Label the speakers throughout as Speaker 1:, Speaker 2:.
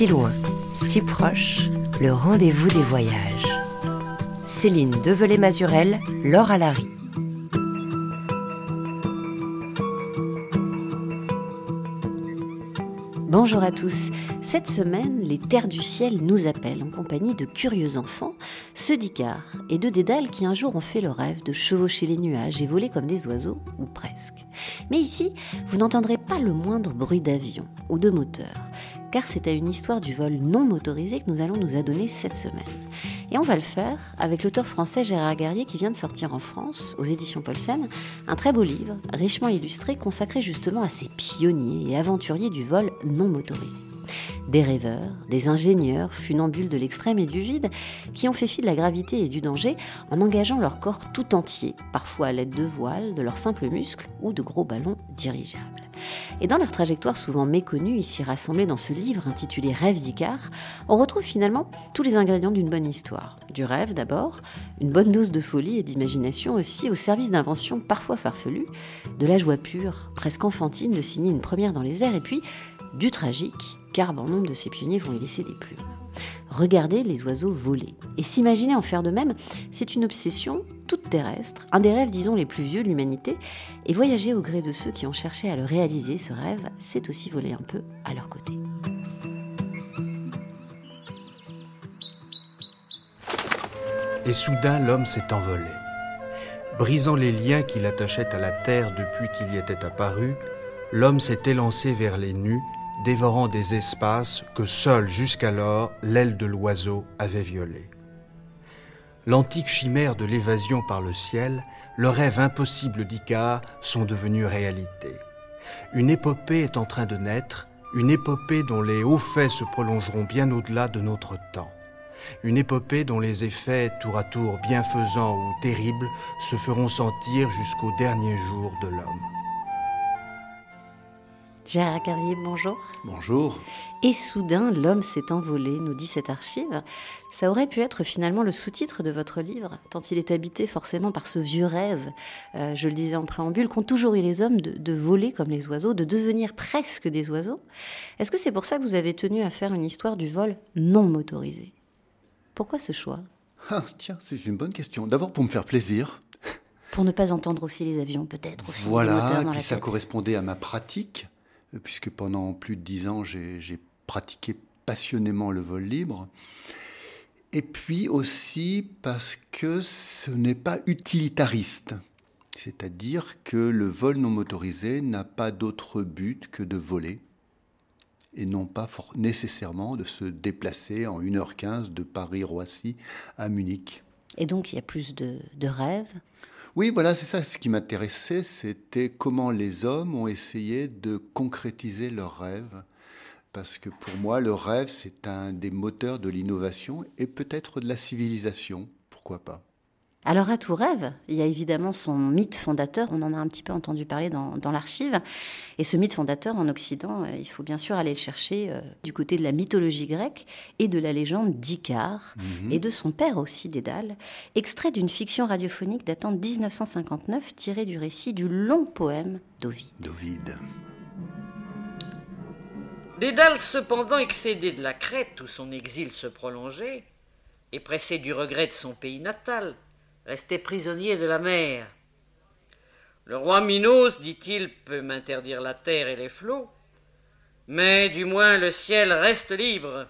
Speaker 1: Si loin, si proche, le rendez-vous des voyages. Céline Develay-Mazurel, Laure Alary.
Speaker 2: Bonjour à tous. Cette semaine, les terres du ciel nous appellent en compagnie de curieux enfants, ceux d'Icar et de Dédale qui un jour ont fait le rêve de chevaucher les nuages et voler comme des oiseaux, ou presque. Mais ici, vous n'entendrez pas le moindre bruit d'avion ou de moteur, car c'est à une histoire du vol non motorisé que nous allons nous adonner cette semaine. Et on va le faire avec l'auteur français Gérard Garrier qui vient de sortir en France, aux éditions Paulsen, un très beau livre, richement illustré, consacré justement à ces pionniers et aventuriers du vol non motorisé. Des rêveurs, des ingénieurs, funambules de l'extrême et du vide, qui ont fait fi de la gravité et du danger en engageant leur corps tout entier, parfois à l'aide de voiles, de leurs simples muscles ou de gros ballons dirigeables. Et dans leur trajectoire souvent méconnue, ici rassemblée dans ce livre intitulé Rêve d'Icar, on retrouve finalement tous les ingrédients d'une bonne histoire. Du rêve d'abord, une bonne dose de folie et d'imagination aussi, au service d'inventions parfois farfelues, de la joie pure, presque enfantine de signer une première dans les airs, et puis du tragique, car bon nombre de ces pionniers vont y laisser des plumes. Regarder les oiseaux voler et s'imaginer en faire de même, c'est une obsession toute terrestre, un des rêves, disons, les plus vieux de l'humanité, et voyager au gré de ceux qui ont cherché à le réaliser, ce rêve, c'est aussi voler un peu à leur côté.
Speaker 3: Et soudain, l'homme s'est envolé. Brisant les liens qui l'attachaient à la terre depuis qu'il y était apparu, l'homme s'est élancé vers les nues dévorant des espaces que seule jusqu'alors l'aile de l'oiseau avait violés. L'antique chimère de l'évasion par le ciel, le rêve impossible d'Icare sont devenus réalité. Une épopée est en train de naître, une épopée dont les hauts faits se prolongeront bien au-delà de notre temps. Une épopée dont les effets tour à tour bienfaisants ou terribles se feront sentir jusqu'au dernier jour de l'homme.
Speaker 2: Gérard Carrier, bonjour.
Speaker 4: Bonjour.
Speaker 2: Et soudain, l'homme s'est envolé, nous dit cette archive. Ça aurait pu être finalement le sous-titre de votre livre, tant il est habité forcément par ce vieux rêve, euh, je le disais en préambule, qu'ont toujours eu les hommes de, de, voler comme les oiseaux, de devenir presque des oiseaux. Est-ce que c'est pour ça que vous avez tenu à faire une histoire du vol non motorisé? Pourquoi ce choix?
Speaker 4: Ah, Tiens, c'est une bonne question. D'abord pour me faire plaisir.
Speaker 2: Pour ne pas entendre aussi les avions, peut-être.
Speaker 4: Voilà,
Speaker 2: et
Speaker 4: puis ça correspondait à ma pratique puisque pendant plus de dix ans, j'ai pratiqué passionnément le vol libre. Et puis aussi parce que ce n'est pas utilitariste. C'est-à-dire que le vol non motorisé n'a pas d'autre but que de voler et non pas nécessairement de se déplacer en 1h15 de Paris-Roissy à Munich.
Speaker 2: Et donc il y a plus de, de rêves?
Speaker 4: Oui, voilà, c'est ça. Ce qui m'intéressait, c'était comment les hommes ont essayé de concrétiser leurs rêves. Parce que pour moi, le rêve, c'est un des moteurs de l'innovation et peut-être de la civilisation. Pourquoi pas?
Speaker 2: Alors à tout rêve, il y a évidemment son mythe fondateur, on en a un petit peu entendu parler dans, l'archive, et ce mythe fondateur en Occident, euh, il faut bien sûr aller le chercher euh, du côté de la mythologie grecque et de la légende d'Icare, mhm. et de son père aussi, Dédale, extrait d'une fiction radiophonique datant de 1959, tiré du récit du long poème d'Ovide.
Speaker 4: D'Ovide.
Speaker 5: Dédale, cependant excédé de la Crète où son exil se prolongeait, et pressé du regret de son pays natal, restait prisonnier de la mer. Le roi Minos, dit-il, peut m'interdire la terre et les flots, mais du moins le ciel reste libre.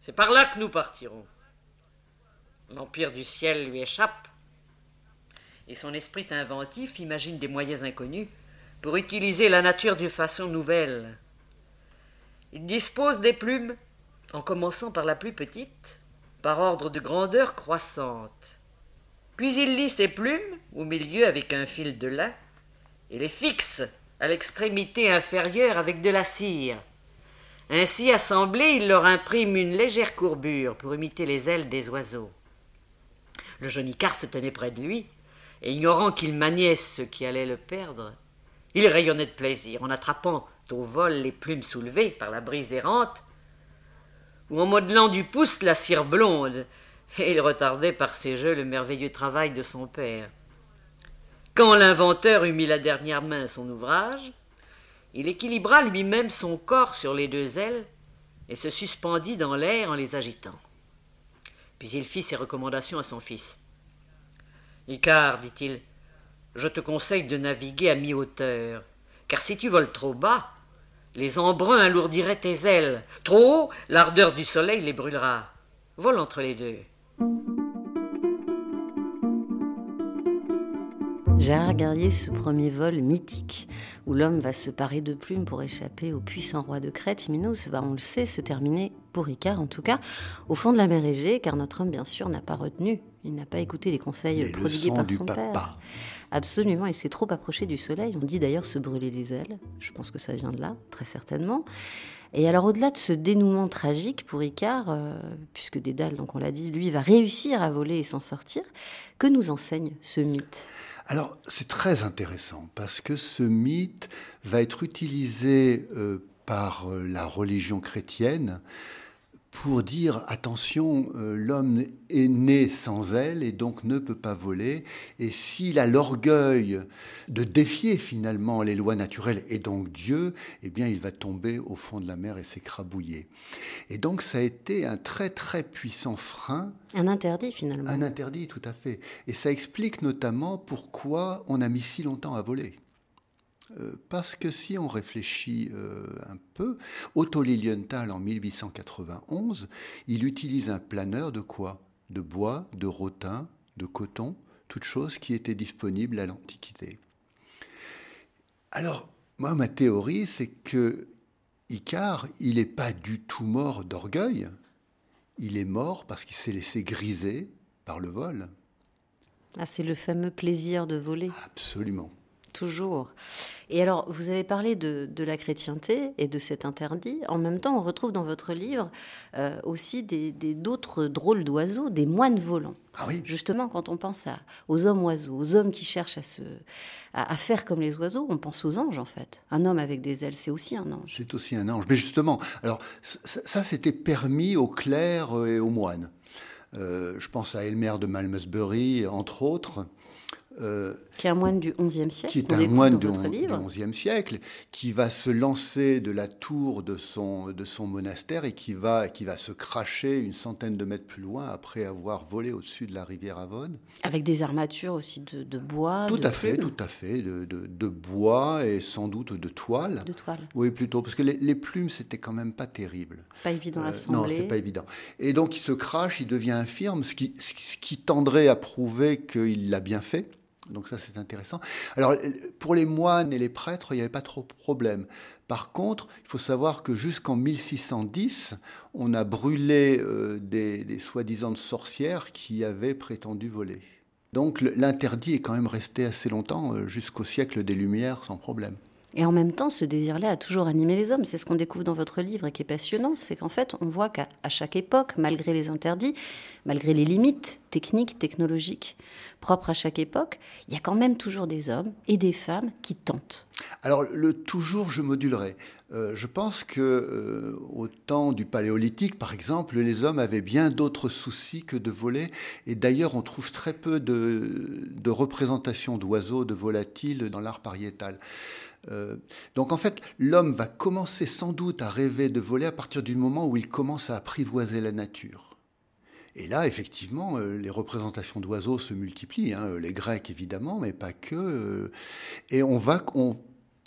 Speaker 5: C'est par là que nous partirons. L'empire du ciel lui échappe, et son esprit inventif imagine des moyens inconnus pour utiliser la nature d'une façon nouvelle. Il dispose des plumes, en commençant par la plus petite, par ordre de grandeur croissante. Puis il lit ses plumes au milieu avec un fil de lin et les fixe à l'extrémité inférieure avec de la cire. Ainsi assemblés, il leur imprime une légère courbure pour imiter les ailes des oiseaux. Le jeune Icare se tenait près de lui, et ignorant qu'il maniait ce qui allait le perdre, il rayonnait de plaisir en attrapant au vol les plumes soulevées par la brise errante, ou en modelant du pouce la cire blonde et il retardait par ses jeux le merveilleux travail de son père. Quand l'inventeur eut mis la dernière main à son ouvrage, il équilibra lui-même son corps sur les deux ailes et se suspendit dans l'air en les agitant. Puis il fit ses recommandations à son fils. Icare, dit-il, je te conseille de naviguer à mi-hauteur, car si tu voles trop bas, les embruns alourdiraient tes ailes. Trop haut, l'ardeur du soleil les brûlera. Vole entre les deux.
Speaker 2: Gérard Guerrier, ce premier vol mythique, où l'homme va se parer de plumes pour échapper au puissant roi de Crète, Minos, va, on le sait, se terminer, pour Ricard en tout cas, au fond de la mer Égée, car notre homme, bien sûr, n'a pas retenu, il n'a pas écouté les conseils prodigués par son père. Absolument, il s'est trop approché du soleil. On dit d'ailleurs se brûler les ailes. Je pense que ça vient de là, très certainement. Et alors, au-delà de ce dénouement tragique pour Icare, euh, puisque Dédale, donc on l'a dit, lui va réussir à voler et s'en sortir, que nous enseigne ce mythe?
Speaker 4: Alors, c'est très intéressant parce que ce mythe va être utilisé euh, par euh, la religion chrétienne pour dire attention, euh, l'homme est né sans elle et donc ne peut pas voler. Et s'il a l'orgueil de défier finalement les lois naturelles et donc Dieu, eh bien il va tomber au fond de la mer et s'écrabouiller. Et donc ça a été un très très puissant frein.
Speaker 2: Un interdit finalement.
Speaker 4: Un interdit, tout à fait. Et ça explique notamment pourquoi on a mis si longtemps à voler. Euh, parce que si on réfléchit euh, un peu, Otto Lilienthal en 1891, il utilise un planeur de quoi? De bois, de rotin, de coton, toutes choses qui étaient disponibles à l'Antiquité. Alors, moi, ma théorie, c'est que Icare, il n'est pas du tout mort d'orgueil, il est mort parce qu'il s'est laissé griser par le vol.
Speaker 2: Ah, c'est le fameux plaisir de voler.
Speaker 4: Absolument.
Speaker 2: Toujours. Et alors, vous avez parlé de, la chrétienté et de cet interdit. En même temps, on retrouve dans votre livre euh, aussi d'autres drôles d'oiseaux, des moines volants.
Speaker 4: Ah oui.
Speaker 2: Justement, quand on pense à, aux hommes oiseaux, aux hommes qui cherchent à, se, à, faire comme les oiseaux, on pense aux anges en fait. Un homme avec des ailes, c'est aussi un ange.
Speaker 4: C'est aussi un ange. Mais justement, alors ça, c'était permis aux clercs et aux moines. Euh, je pense à Elmer de Malmesbury, entre autres.
Speaker 2: Euh, qui est un moine du XIe siècle.
Speaker 4: Qui est un moine du XIe siècle, qui va se lancer de la tour de son, de son monastère et qui va, qui va se cracher une centaine de mètres plus loin après avoir volé au-dessus de la rivière Avon.
Speaker 2: Avec des armatures aussi de, de bois.
Speaker 4: Tout à fait, tout à fait, de, de, de, bois et sans doute de toile.
Speaker 2: De toile.
Speaker 4: Oui, plutôt, parce que les, plumes, c'était quand même pas terrible.
Speaker 2: Pas évident à euh, assembler.
Speaker 4: Non, c'était pas évident. Et donc il se crache, il devient infirme, ce qui, ce qui tendrait à prouver qu'il l'a bien fait. Donc ça, c'est intéressant. Alors, pour les moines et les prêtres, il n'y avait pas trop de problème. Par contre, il faut savoir que jusqu'en 1610, on a brûlé euh, des, des soi-disant sorcières qui avaient prétendu voler. Donc l'interdit est quand même resté assez longtemps, euh, jusqu'au siècle des Lumières, sans problème.
Speaker 2: Et en même temps, ce désir-là a toujours animé les hommes. C'est ce qu'on découvre dans votre livre et qui est passionnant, c'est qu'en fait, on voit qu'à chaque époque, malgré les interdits, malgré les limites techniques, technologiques propres à chaque époque, il y a quand même toujours des hommes et des femmes qui tentent.
Speaker 4: Alors le toujours, je modulerai. Euh, je pense que euh, au temps du paléolithique, par exemple, les hommes avaient bien d'autres soucis que de voler. Et d'ailleurs, on trouve très peu de, de représentations d'oiseaux, de volatiles dans l'art pariétal. Euh, donc en fait, l'homme va commencer sans doute à rêver de voler à partir du moment où il commence à apprivoiser la nature. Et là, effectivement, euh, les représentations d'oiseaux se multiplient, hein, les Grecs évidemment, mais pas que. Euh, et on va,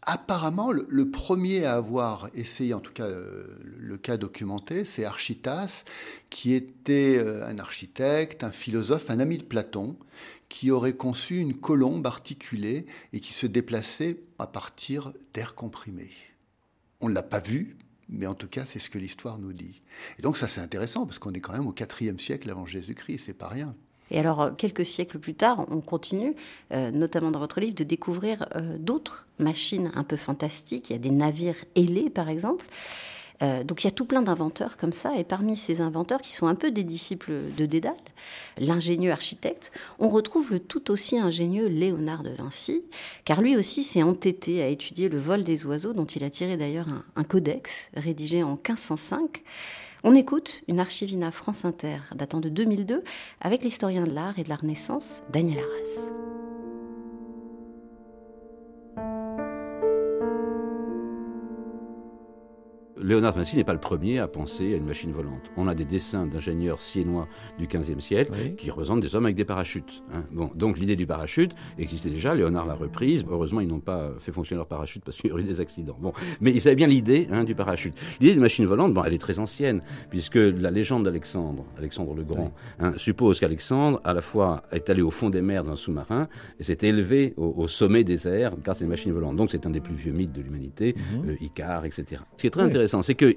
Speaker 4: apparemment, le, premier à avoir essayé, en tout cas le cas documenté, c'est Architas, qui était un architecte, un philosophe, un ami de Platon, qui aurait conçu une colombe articulée et qui se déplaçait à partir d'air comprimé. On ne l'a pas vu, mais en tout cas, c'est ce que l'histoire nous dit. Et donc ça, c'est intéressant, parce qu'on est quand même au IVe siècle avant Jésus-Christ, c'est pas rien.
Speaker 2: Et alors, euh, quelques siècles plus tard, on continue, euh, notamment dans votre livre, de découvrir euh, d'autres machines un peu fantastiques. Il y a des navires ailés, par exemple. Euh, donc il y a tout plein d'inventeurs comme ça, et parmi ces inventeurs qui sont un peu des disciples de Dédale, l'ingénieux architecte, on retrouve le tout aussi ingénieux Léonard de Vinci, car lui aussi s'est entêté à étudier le vol des oiseaux, dont il a tiré d'ailleurs un, un codex rédigé en 1505. On écoute une archivina France Inter datant de 2002 avec l'historien de l'art et de la Renaissance, Daniel Arras.
Speaker 6: Léonard de Vinci n'est pas le premier à penser à une machine volante. On a des dessins d'ingénieurs siennois du XVe siècle qui représentent des hommes avec des parachutes. Hein. Bon, donc l'idée du parachute existait déjà, Léonard l'a reprise. Heureusement, ils n'ont pas fait fonctionner leur parachute parce qu'il y aurait eu des accidents. Bon, mais ils avaient bien l'idée hein, du parachute. L'idée d'une machine volante, bon, elle est très ancienne, puisque la légende d'Alexandre, Alexandre le Grand, hein, suppose qu'Alexandre, à la fois, est allé au fond des mers d'un sous-marin et s'est élevé au, sommet des airs grâce à une machine volante. Donc c'est un des plus vieux mythes de l'humanité, mhm. euh, Icare, etc. Ce qui est très intéressant, c'est que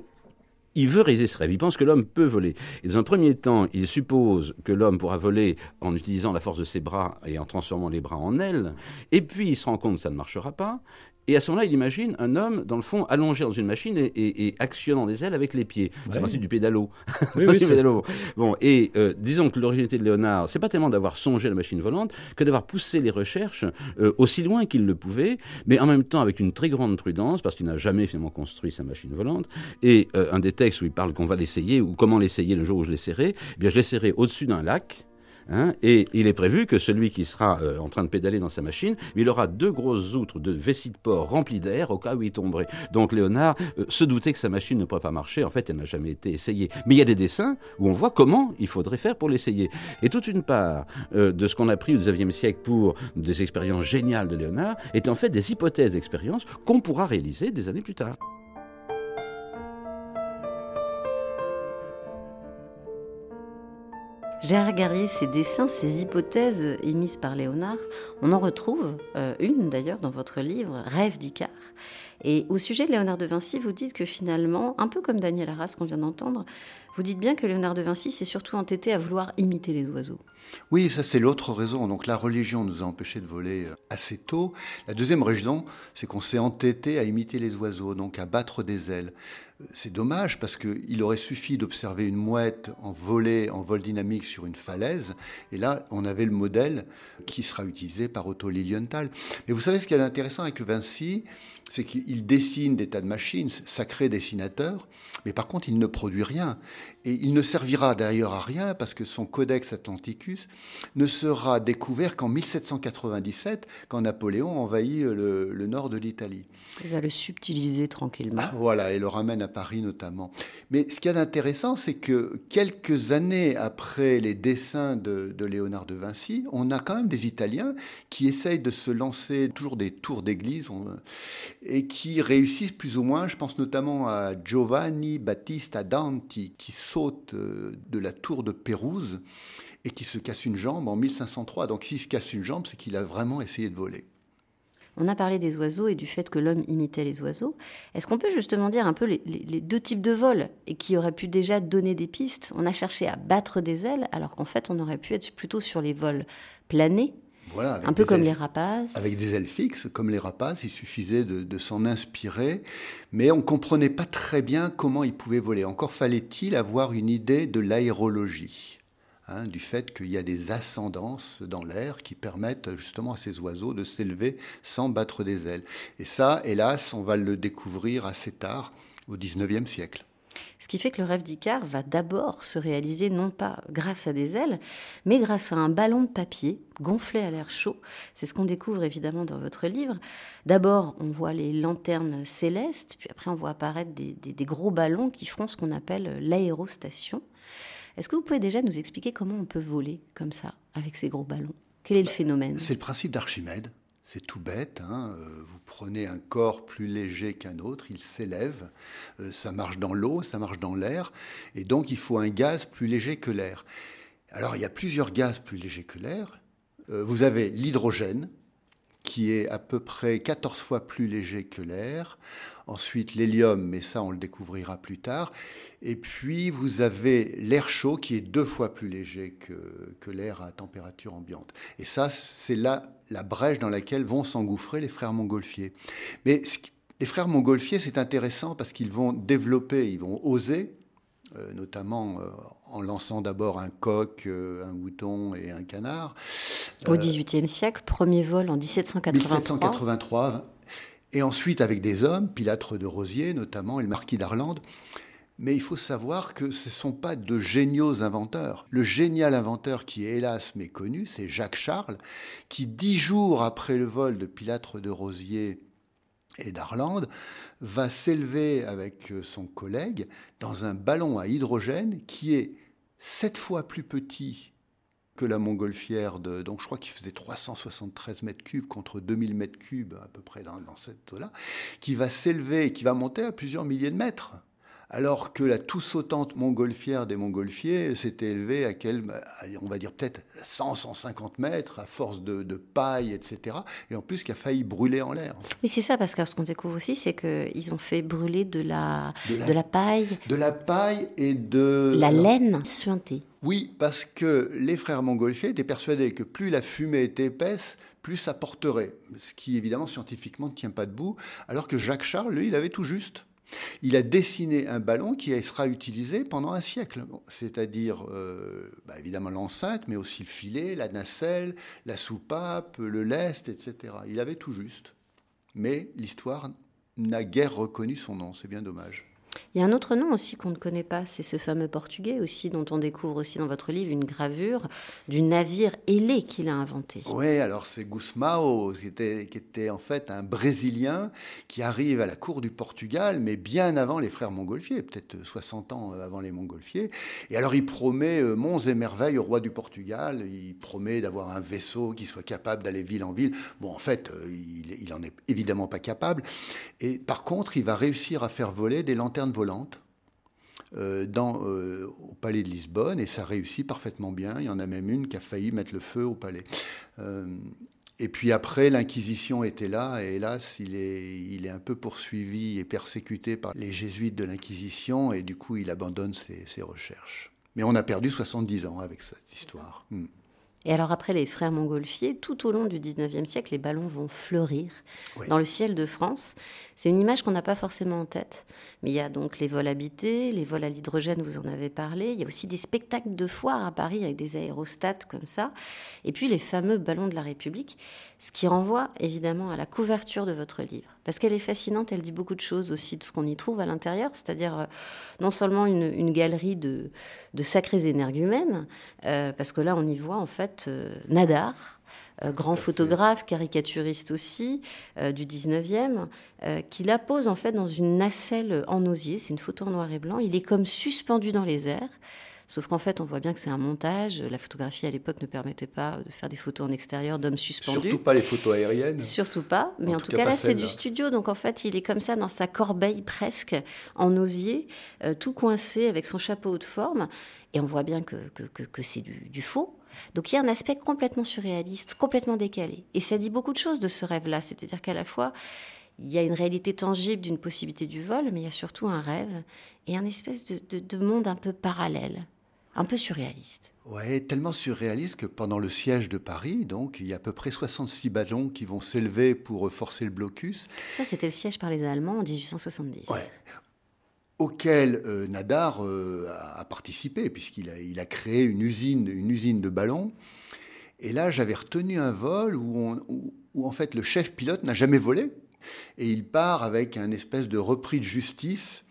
Speaker 6: il veut réaliser ce rêve, il pense que l'homme peut voler. Et dans un premier temps, il suppose que l'homme pourra voler en utilisant la force de ses bras et en transformant les bras en ailes. Et puis il se rend compte que ça ne marchera pas. Et à ce moment-là, il imagine un homme, dans le fond, allongé dans une machine et, actionnant des ailes avec les pieds. C'est le principe du pédalo. Oui, oui, pédalo. Bon, et euh, disons que l'originalité de Léonard, c'est pas tellement d'avoir songé à la machine volante que d'avoir poussé les recherches euh, aussi loin qu'il le pouvait, mais en même temps avec une très grande prudence, parce qu'il n'a jamais finalement construit sa machine volante. Et euh, un des textes où il parle qu'on va l'essayer, ou comment l'essayer le jour où je l'essayerai, eh bien je l'essayerai au-dessus d'un lac, Hein, et il est prévu que celui qui sera euh, en train de pédaler dans sa machine, il aura deux grosses outres de vessie de porc remplies d'air au cas où il tomberait. Donc Léonard euh, se doutait que sa machine ne pourrait pas marcher. En fait, elle n'a jamais été essayée. Mais il y a des dessins où on voit comment il faudrait faire pour l'essayer. Et toute une part euh, de ce qu'on a pris au XIXe siècle pour des expériences géniales de Léonard est en fait des hypothèses d'expérience qu'on pourra réaliser des années plus tard.
Speaker 2: J'ai regardé ces dessins, ces hypothèses émises par Léonard. On en retrouve euh, une d'ailleurs dans votre livre, Rêve d'Icare. Et au sujet de Léonard de Vinci, vous dites que finalement, un peu comme Daniel Arras qu'on vient d'entendre, vous dites bien que Léonard de Vinci s'est surtout entêté à vouloir imiter les oiseaux.
Speaker 4: Oui, ça c'est l'autre raison. Donc la religion nous a empêchés de voler euh, assez tôt. La deuxième raison, c'est qu'on s'est entêté à imiter les oiseaux, donc à battre des ailes. Euh, c'est dommage parce qu'il aurait suffi d'observer une mouette en volée, en vol dynamique sur une falaise, et là on avait le modèle qui sera utilisé par Otto Lilienthal. Mais vous savez ce qui est intéressant avec Vinci, c'est qu'il dessine des tas de machines, sacré dessinateur, mais par contre il ne produit rien. Et il ne servira d'ailleurs à rien parce que son Codex Atlanticus ne sera découvert qu'en 1797, quand Napoléon envahit le, le nord de l'Italie.
Speaker 2: Il va le subtiliser tranquillement.
Speaker 4: Voilà, et le ramène à Paris notamment. Mais ce qu'il y a d'intéressant, c'est que quelques années après les dessins de, de Léonard de Vinci, on a quand même des Italiens qui essayent de se lancer toujours des tours d'église et qui réussissent plus ou moins. Je pense notamment à Giovanni Battista Danti qui saute euh, de la tour de Pérouse et qui se casse une jambe en 1503. Donc s'il se casse une jambe, c'est qu'il a vraiment essayé de voler.
Speaker 2: On a parlé des oiseaux et du fait que l'homme imitait les oiseaux. Est-ce qu'on peut justement dire un peu les, deux types de vols et qui auraient pu déjà donner des pistes? On a cherché à battre des ailes alors qu'en fait on aurait pu être plutôt sur les vols planés voilà, un peu comme les rapaces.
Speaker 4: Avec des ailes fixes, comme les rapaces, il suffisait de, s'en inspirer, mais on ne comprenait pas très bien comment ils pouvaient voler. Encore fallait-il avoir une idée de l'aérologie, hein, du fait qu'il y a des ascendances dans l'air qui permettent justement à ces oiseaux de s'élever sans battre des ailes. Et ça, hélas, on va le découvrir assez tard, au XIXe siècle.
Speaker 2: Ce qui fait que le rêve d'Icare va d'abord se réaliser non pas grâce à des ailes, mais grâce à un ballon de papier gonflé à l'air chaud. C'est ce qu'on découvre évidemment dans votre livre. D'abord, on voit les lanternes célestes, puis après on voit apparaître des, gros ballons qui feront ce qu'on appelle l'aérostation. Est-ce que vous pouvez déjà nous expliquer comment on peut voler comme ça, avec ces gros ballons? Quel est le phénomène?
Speaker 4: C'est le principe d'Archimède. C'est tout bête. Hein. Euh, vous prenez un corps plus léger qu'un autre, il s'élève. Euh, ça marche dans l'eau, ça marche dans l'air. Et donc, il faut un gaz plus léger que l'air. Alors, il y a plusieurs gaz plus légers que l'air. Euh, vous avez l'hydrogène, qui est à peu près 14 fois plus léger que l'air. Ensuite, l'hélium, mais ça, on le découvrira plus tard. Et puis, vous avez l'air chaud, qui est deux fois plus léger que, que l'air à température ambiante. Et ça, c'est là la brèche dans laquelle vont s'engouffrer les frères montgolfiers. Mais les frères montgolfiers, c'est intéressant parce qu'ils vont développer, ils vont oser, euh, notamment euh, en lançant d'abord un coq, euh, un mouton et un canard.
Speaker 2: Au XVIIIe siècle, premier vol en 1783.
Speaker 4: 1783, et ensuite avec des hommes, Pilâtre de Rosier notamment, et le marquis d'Arlande. Mais il faut savoir que ce ne sont pas de géniaux inventeurs. Le génial inventeur qui est hélas méconnu, c'est Jacques Charles, qui dix jours après le vol de Pilâtre de Rosier et d'Arland, va s'élever avec son collègue dans un ballon à hydrogène qui est sept fois plus petit que la montgolfière de, donc je crois qu'il faisait 373 mètres cubes contre 2000 mètres cubes à peu près dans, dans cette eau-là, qui va s'élever, qui va monter à plusieurs milliers de mètres alors que la tout sautante montgolfière des montgolfiers s'était élevée à quel, on va dire peut-être 100, 150 mètres à force de, paille, etc. Et en plus qui a failli brûler en l'air.
Speaker 2: Oui, c'est ça, parce que ce qu'on découvre aussi, c'est qu'ils ont fait brûler de la, de la, paille.
Speaker 4: De la paille et de...
Speaker 2: La laine suintée.
Speaker 4: Oui, parce que les frères montgolfiers étaient persuadés que plus la fumée était épaisse, plus ça porterait. Ce qui, évidemment, scientifiquement ne tient pas debout. Alors que Jacques Charles, lui, il avait tout juste. Il a dessiné un ballon qui sera utilisé pendant un siècle, c'est-à-dire euh, bah, évidemment l'enceinte, mais aussi le filet, la nacelle, la soupape, le lest, etc. Il avait tout juste. Mais l'histoire n'a guère reconnu son nom, c'est bien dommage.
Speaker 2: Il y a un autre nom aussi qu'on ne connaît pas, c'est ce fameux portugais aussi, dont on découvre aussi dans votre livre une gravure du navire ailé qu'il a inventé.
Speaker 4: Oui, alors c'est Gusmao, qui était, qui était en fait un Brésilien qui arrive à la cour du Portugal, mais bien avant les frères Montgolfier, peut-être 60 ans avant les Montgolfier. Et alors il promet euh, monts et merveilles au roi du Portugal, il promet d'avoir un vaisseau qui soit capable d'aller ville en ville. Bon, en fait, euh, il, il en est évidemment pas capable. Et par contre, il va réussir à faire voler des lanternes volante euh, dans, euh, au palais de Lisbonne et ça réussit parfaitement bien. Il y en a même une qui a failli mettre le feu au palais. Euh, et puis après, l'Inquisition était là, et hélas, il est, il est un peu poursuivi et persécuté par les jésuites de l'Inquisition, et du coup, il abandonne ses, ses, recherches. Mais on a perdu 70 ans avec cette histoire. Hmm.
Speaker 2: Et alors après les frères Montgolfier, tout au long du 19e siècle, les ballons vont fleurir dans le ciel de France. C'est une image qu'on n'a pas forcément en tête. Mais il y a donc les vols habités, les vols à l'hydrogène, vous en avez parlé. Il y a aussi des spectacles de foire à Paris avec des aérostats comme ça. Et puis les fameux ballons de la République. Ce qui renvoie évidemment à la couverture de votre livre. Parce qu'elle est fascinante, elle dit beaucoup de choses aussi de ce qu'on y trouve à l'intérieur. C'est-à-dire euh, non seulement une, galerie de, sacrés énergumènes, euh, parce que là on y voit en fait euh, Nadar grand photographe, caricaturiste aussi, euh, du 19e, euh, qui la pose en fait dans une nacelle en osier. C'est une photo en noir et blanc. Il est comme suspendu dans les airs. Sauf qu'en fait, on voit bien que c'est un montage. La photographie à l'époque ne permettait pas de faire des photos en extérieur d'hommes suspendus.
Speaker 4: Surtout pas les photos aériennes.
Speaker 2: Surtout pas. Mais en, tout, cas, là, c'est du studio. Donc en fait, il est comme ça dans sa corbeille presque en osier, tout coincé avec son chapeau de forme. Et on voit bien que, que, que, c'est du, du, faux. Donc il y a un aspect complètement surréaliste, complètement décalé. Et ça dit beaucoup de choses de ce rêve-là. C'est-à-dire qu'à la fois, il y a une réalité tangible d'une possibilité du vol, mais il y a surtout un rêve et un espèce de, monde un peu parallèle, un peu surréaliste.
Speaker 4: Ouais, tellement surréaliste que pendant le siège de Paris, donc, il y a à peu près 66 ballons qui vont s'élever pour forcer le blocus.
Speaker 2: Ça, c'était le siège par les Allemands en 1870.
Speaker 4: Ouais auquel euh, Nadar euh, a, participé, puisqu'il a, créé une usine, une usine de ballons. Et là, j'avais retenu un vol où, en fait le chef pilote n'a jamais volé, et il part avec un espèce de repris de justice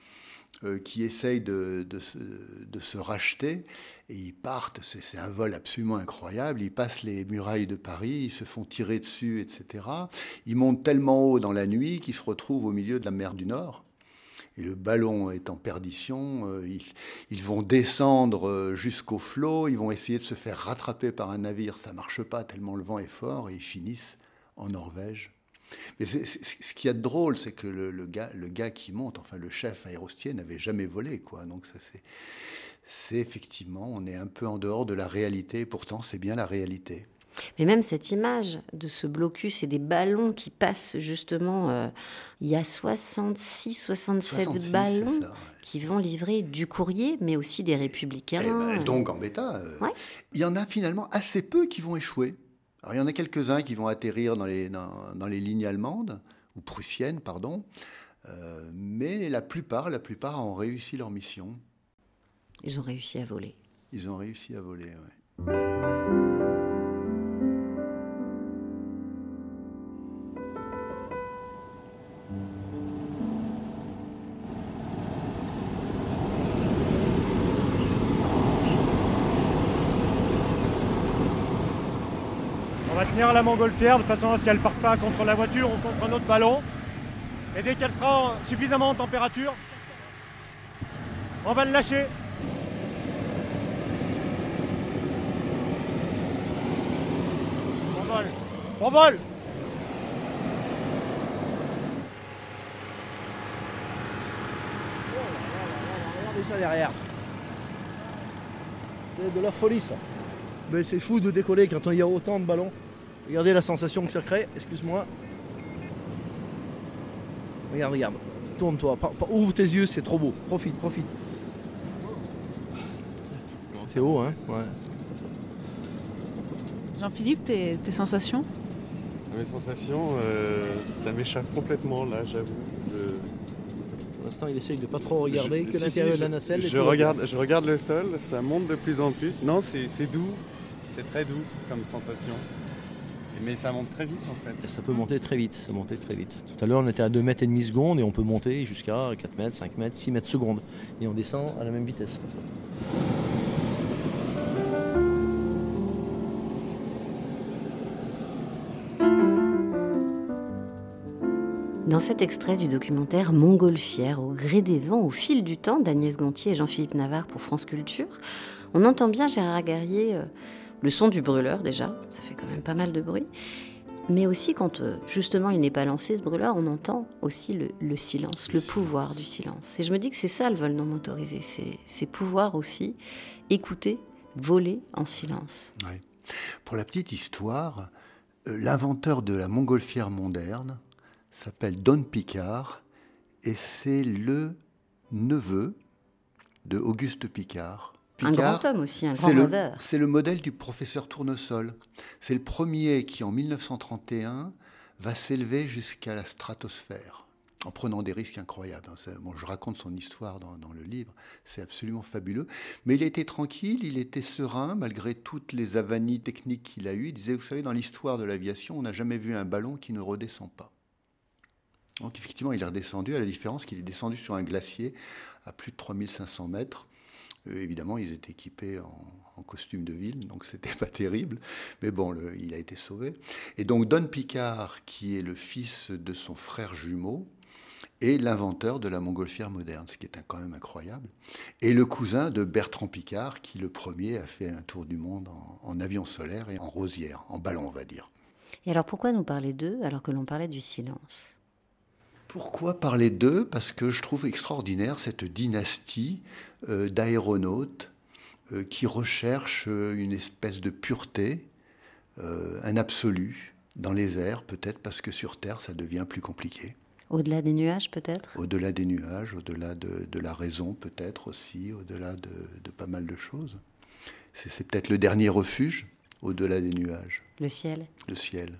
Speaker 4: euh, qui essaye de, se, de, se, racheter. Et ils partent, c'est un vol absolument incroyable. Ils passent les murailles de Paris, ils se font tirer dessus, etc. Ils montent tellement haut dans la nuit qu'ils se retrouvent au milieu de la mer du Nord et le ballon est en perdition. Euh, ils, vont descendre euh, jusqu'au flot, ils vont essayer de se faire rattraper par un navire, ça marche pas tellement le vent est fort, et ils finissent en Norvège. Mais ce qu'il y a de drôle, c'est que le, gars, le gars qui monte, enfin le chef aérostier, n'avait jamais volé, quoi. Donc ça c'est c'est effectivement, on est un peu en dehors de la réalité, pourtant c'est bien la réalité.
Speaker 2: Mais même cette image de ce blocus et des ballons qui passent justement, euh, il y a 66, 67 ballons qui vont livrer du courrier, mais aussi des républicains. Eh
Speaker 4: ben, donc en bêta, euh, il y en a finalement assez peu qui vont échouer. Alors il y en a quelques-uns qui vont atterrir dans les, dans, les lignes allemandes, ou prussiennes, pardon, euh, mais la plupart, la plupart ont réussi leur mission.
Speaker 2: Ils ont réussi à voler.
Speaker 4: Ils ont réussi à voler, oui.
Speaker 7: La montgolfière de façon à ce qu'elle ne parte pas contre la voiture ou contre un autre ballon. Et dès qu'elle sera suffisamment en température, on va le lâcher. On vole. On vole
Speaker 8: Regardez ça derrière. C'est de la folie ça. Mais c'est fou de décoller quand il y a autant de ballons. Regardez la sensation que ça crée, excuse-moi. Regarde, regarde. Tourne-toi. Ouvre tes yeux, c'est trop beau. Profite, profite. C'est haut, hein Ouais.
Speaker 9: Jean-Philippe, tes, sensations?
Speaker 10: Mes sensations, euh, ça m'échappe complètement là, j'avoue.
Speaker 8: Pour l'instant, il essaye de pas trop regarder que l'intérieur de la nacelle.
Speaker 10: Je, regarde, je regarde le sol, ça monte de plus en plus. Non, c'est doux, c'est très doux comme sensation. Mais ça monte très vite en fait.
Speaker 8: Ça peut monter très vite, ça montait très vite. Tout à l'heure on était à 2 mètres et demi secondes et on peut monter jusqu'à 4 mètres, 5 mètres, 6 mètres secondes. Et on descend à la même vitesse.
Speaker 2: Dans cet extrait du documentaire Montgolfière, au gré des vents, au fil du temps, d'Agnès Gontier et Jean-Philippe Navarre pour France Culture, on entend bien Gérard Guerrier. Euh, le son du brûleur déjà, ça fait quand même pas mal de bruit. Mais aussi quand euh, justement il n'est pas lancé ce brûleur, on entend aussi le, silence, le, pouvoir du silence. Et je me dis que c'est ça le vol non motorisé, c'est pouvoir aussi écouter, voler en silence.
Speaker 4: Pour la petite histoire, euh, l'inventeur de la montgolfière moderne s'appelle Don Picard et c'est le neveu de Auguste Picard,
Speaker 2: un grand homme aussi, un grand.
Speaker 4: C'est le modèle du professeur Tournesol. C'est le premier qui, en 1931, va s'élever jusqu'à la stratosphère, en prenant des risques incroyables. Bon, je raconte son histoire dans, le livre, c'est absolument fabuleux. Mais il était tranquille, il était serein, malgré toutes les avanies techniques qu'il a eues. Il disait, vous savez, dans l'histoire de l'aviation, on n'a jamais vu un ballon qui ne redescend pas. Donc effectivement, il est redescendu, à la différence qu'il est descendu sur un glacier à plus de 3500 mètres évidemment, ils étaient équipés en, costume de ville, donc c'était pas terrible. Mais bon, il a été sauvé. Et donc Don Picard, qui est le fils de son frère jumeau, est l'inventeur de la montgolfière moderne, ce qui est quand même incroyable. Et le cousin de Bertrand Picard, qui le premier a fait un tour du monde en avion solaire et en rosière, en ballon, on va dire.
Speaker 2: Et alors pourquoi nous parler d'eux alors que l'on parlait du silence?
Speaker 4: Pourquoi parler d'eux? Parce que je trouve extraordinaire cette dynastie euh, d'aéronautes euh, qui recherchent euh, une espèce de pureté, un absolu dans les airs, peut-être parce que sur Terre, ça devient plus compliqué.
Speaker 2: Au-delà des nuages, peut-être?
Speaker 4: Au-delà des nuages, au-delà de, la raison, peut-être aussi, au-delà de, de, pas mal de choses. C'est peut-être le dernier refuge, au-delà des nuages.
Speaker 2: Le ciel
Speaker 4: Le ciel.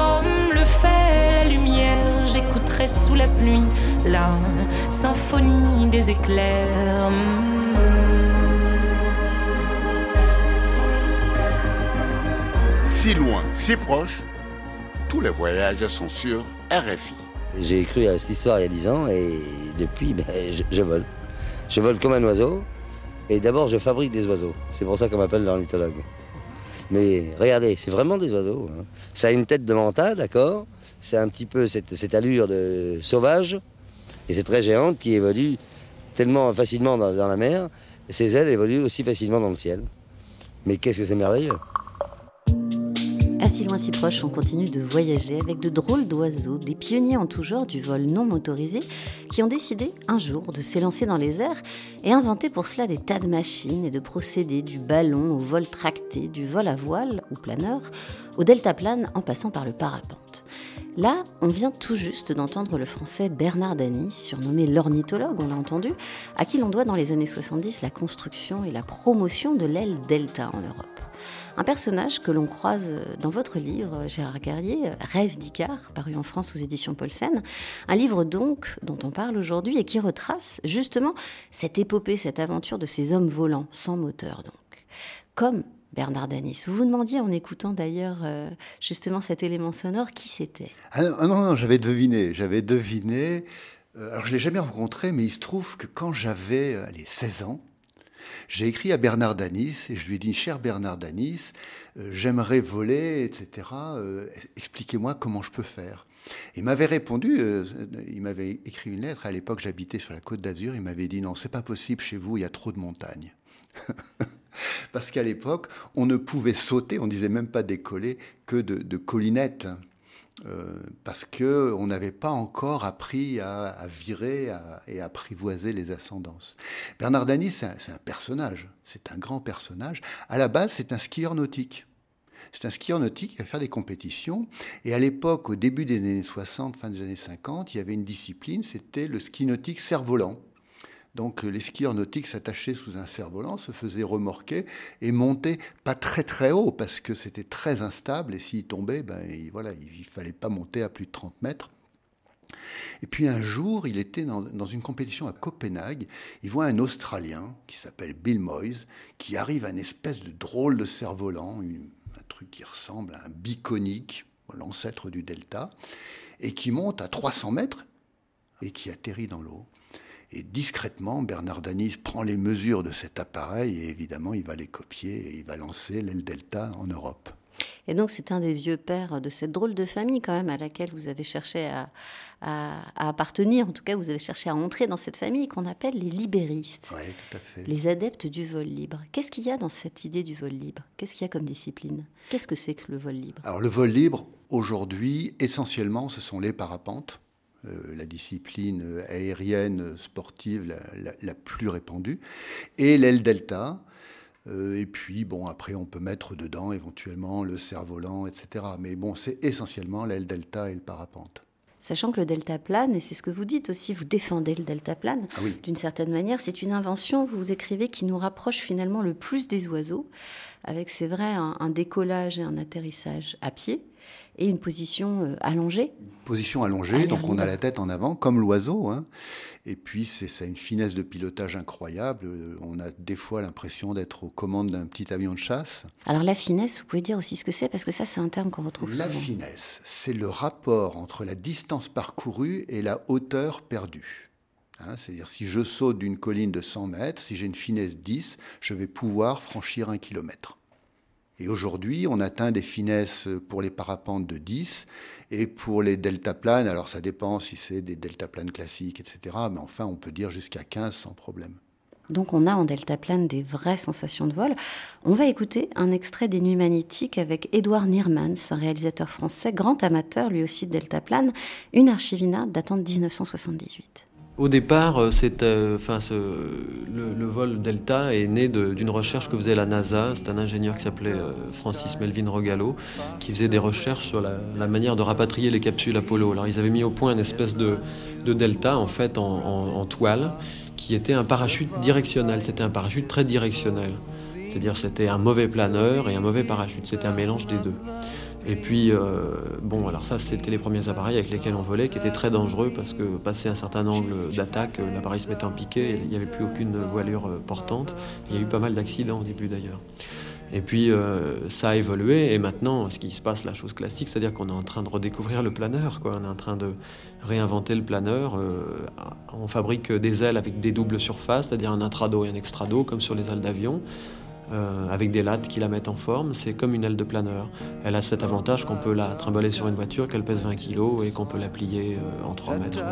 Speaker 11: le fait sous la pluie, la symphonie des éclairs.
Speaker 12: Si loin, si proche, tous les voyages sont sur RFI.
Speaker 13: J'ai cru à cette histoire il y a 10 ans et depuis, ben, je, vole. Je vole comme un oiseau et d'abord je fabrique des oiseaux. C'est pour ça qu'on m'appelle l'ornithologue. Mais regardez, c'est vraiment des oiseaux. Hein. Ça a une tête de mental, d'accord C'est un petit peu cette, allure de sauvage et c'est très géante qui évolue tellement facilement dans, la mer. Ses ailes évoluent aussi facilement dans le ciel. Mais qu'est-ce que c'est merveilleux
Speaker 2: si loin, si proche, on continue de voyager avec de drôles d'oiseaux, des pionniers en tout genre du vol non motorisé, qui ont décidé un jour de s'élancer dans les airs et inventer pour cela des tas de machines et de procéder du ballon au vol tracté, du vol à voile ou planeur, au deltaplane en passant par le parapente. Là, on vient tout juste d'entendre le français Bernard Danis, surnommé l'ornithologue, on l'a entendu, à qui l'on doit dans les années 70 la construction et la promotion de l'aile Delta en Europe. Un personnage que l'on croise dans votre livre, Gérard Carrier, Rêve d'Icare, paru en France aux éditions Paulsen. Un livre donc dont on parle aujourd'hui et qui retrace justement cette épopée, cette aventure de ces hommes volants, sans moteur donc. Comme Bernard Danis. Vous vous demandiez en écoutant d'ailleurs euh, justement cet élément sonore qui c'était?
Speaker 4: Ah non, non, j'avais deviné, j'avais deviné. Euh, alors je l'ai jamais rencontré, mais il se trouve que quand j'avais 16 ans, j'ai écrit à Bernard Danis et je lui ai dit, cher Bernard Danis, euh, j'aimerais voler, etc. Euh, expliquez-moi comment je peux faire. Il m'avait répondu, euh, il m'avait écrit une lettre. À l'époque, j'habitais sur la côte d'Azur. Il m'avait dit non, c'est pas possible chez vous, il y a trop de montagnes. Parce qu'à l'époque, on ne pouvait sauter, on disait même pas décoller, que de, de collinettes. Euh, parce que on n'avait pas encore appris à, virer et à apprivoiser les ascendances. Bernard Dany, c'est un, personnage, c'est un grand personnage. À la base, c'est un skieur nautique. C'est un skieur nautique qui va faire des compétitions. Et à l'époque, au début des années 60, fin des années 50, il y avait une discipline, c'était le ski nautique cerf-volant. Donc les skieurs nautiques s'attachaient sous un cerf-volant, se faisaient remorquer et montaient pas très très haut parce que c'était très instable et s'ils tombaient, ben, il, voilà, il fallait pas monter à plus de 30 mètres. Et puis un jour, il était dans, une compétition à Copenhague. Il voit un Australien qui s'appelle Bill Moyes, qui arrive à une espèce de drôle de cerf-volant, un truc qui ressemble à un biconique, l'ancêtre du delta, et qui monte à 300 mètres et qui atterrit dans l'eau. Et discrètement, Bernard Danis prend les mesures de cet appareil et évidemment, il va les copier et il va lancer l'aile Delta en Europe.
Speaker 2: Et donc, c'est un des vieux pères de cette drôle de famille, quand même, à laquelle vous avez cherché à, appartenir. En tout cas, vous avez cherché à entrer dans cette famille qu'on appelle les libéristes.
Speaker 4: Oui, tout à fait.
Speaker 2: Les adeptes du vol libre. Qu'est-ce qu'il y a dans cette idée du vol libre? Qu'est-ce qu'il y a comme discipline? Qu'est-ce que c'est que le vol libre?
Speaker 4: Alors, le vol libre, aujourd'hui, essentiellement, ce sont les parapentes. Euh, la discipline aérienne sportive la, plus répandue, et l'aile delta. Euh, et puis, bon, après, on peut mettre dedans éventuellement le cerf-volant, etc. Mais bon, c'est essentiellement l'aile delta et le parapente.
Speaker 2: Sachant que le delta plane, et c'est ce que vous dites aussi, vous défendez le delta plane
Speaker 4: ah
Speaker 2: d'une certaine manière, c'est une invention, vous écrivez, qui nous rapproche finalement le plus des oiseaux, avec, c'est vrai, un décollage et un atterrissage à pied, et une position euh, allongée.
Speaker 4: Position allongée, donc on a la tête en avant, comme l'oiseau. Hein. Et puis, c'est ça une finesse de pilotage incroyable. On a des fois l'impression d'être aux commandes d'un petit avion de chasse.
Speaker 2: Alors, la finesse, vous pouvez dire aussi ce que c'est, parce que ça, c'est un terme qu'on retrouve
Speaker 4: la
Speaker 2: souvent.
Speaker 4: La finesse, c'est le rapport entre la distance parcourue et la hauteur perdue. Hein, c'est-à-dire, si je saute d'une colline de 100 mètres, si j'ai une finesse 10, je vais pouvoir franchir un kilomètre. Et aujourd'hui, on atteint des finesses pour les parapentes de 10 et pour les deltaplanes, alors ça dépend si c'est des deltaplanes classiques, etc. Mais enfin, on peut dire jusqu'à 15 sans problème.
Speaker 2: Donc on a en deltaplane des vraies sensations de vol. On va écouter un extrait des Nuits magnétiques avec Édouard Niermans, un réalisateur français, grand amateur lui aussi de deltaplane, une archivina datant de 1978.
Speaker 8: Au départ, euh, euh, le, vol Delta est né d'une recherche que faisait la NASA. C'est un ingénieur qui s'appelait euh, Francis Melvin Rogallo, qui faisait des recherches sur la, manière de rapatrier les capsules Apollo. Alors, ils avaient mis au point une espèce de, Delta, en fait, en, toile, qui était un parachute directionnel. C'était un parachute très directionnel. C'est-à-dire, c'était un mauvais planeur et un mauvais parachute. C'était un mélange des deux. Et puis, euh, bon, alors ça, c'était les premiers appareils avec lesquels on volait, qui étaient très dangereux parce que passé un certain angle d'attaque, euh, l'appareil se mettait en piqué, il n'y avait plus aucune voilure euh, portante. Il y a eu pas mal d'accidents au début d'ailleurs. Et puis, ça a évolué, et maintenant, ce qui se passe, la chose classique, c'est-à-dire qu'on est en train de redécouvrir le planeur, quoi. On est en train de réinventer le planeur. on fabrique des ailes avec des doubles surfaces, c'est-à-dire un intrado et un extrado, comme sur les ailes d'avion. Euh, avec des lattes qui la mettent en forme. C'est comme une aile de planeur. Elle a cet avantage qu'on peut la trimballer sur une voiture, qu'elle pèse 20 kg et qu'on peut la plier euh, en 3 mètres.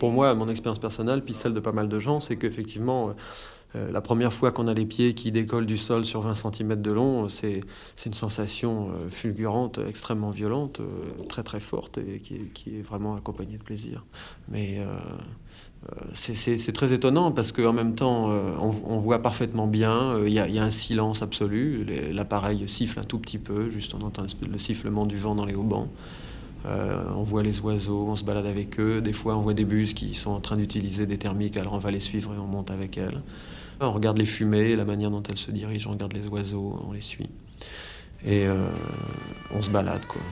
Speaker 8: Pour moi, mon expérience personnelle, puis celle de pas mal de gens, c'est qu'effectivement, euh, la première fois qu'on a les pieds qui décollent du sol sur 20 cm de long, c'est une sensation fulgurante, extrêmement violente, très très forte et qui est, qui est, vraiment accompagnée de plaisir. Mais euh, c'est très étonnant parce qu'en même temps, euh, on, voit parfaitement bien, euh, il y, a un silence absolu, l'appareil siffle un tout petit peu, juste on entend le sifflement du vent dans les haubans. on voit les oiseaux, on se balade avec eux. Des fois, on voit des bus qui sont en train d'utiliser des thermiques, alors on va les suivre et on monte avec elles. On regarde les fumées, la manière dont elles se dirigent, on regarde les oiseaux, on les suit. Et on se balade, quoi.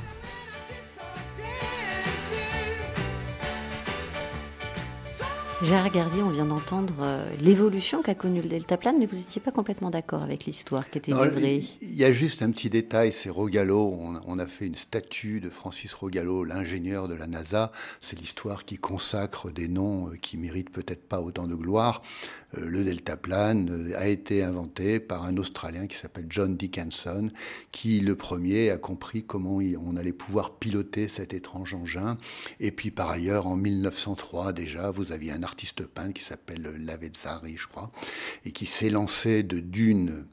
Speaker 2: Gérard Gardier, on vient d'entendre euh, l'évolution qu'a connue le deltaplane, mais vous n'étiez pas complètement d'accord avec l'histoire qui était livrée.
Speaker 4: Il y a juste un petit détail, c'est Rogallo. On, a fait une statue de Francis Rogallo, l'ingénieur de la NASA. C'est l'histoire qui consacre des noms euh, qui méritent peut-être pas autant de gloire. Euh, le deltaplane a été inventé par un Australien qui s'appelle John Dickinson, qui le premier a compris comment on allait pouvoir piloter cet étrange engin. Et puis par ailleurs, en 1903 déjà, vous aviez un artiste peintre qui s'appelle Lavezzari, je crois, et qui s'est lancé de dunes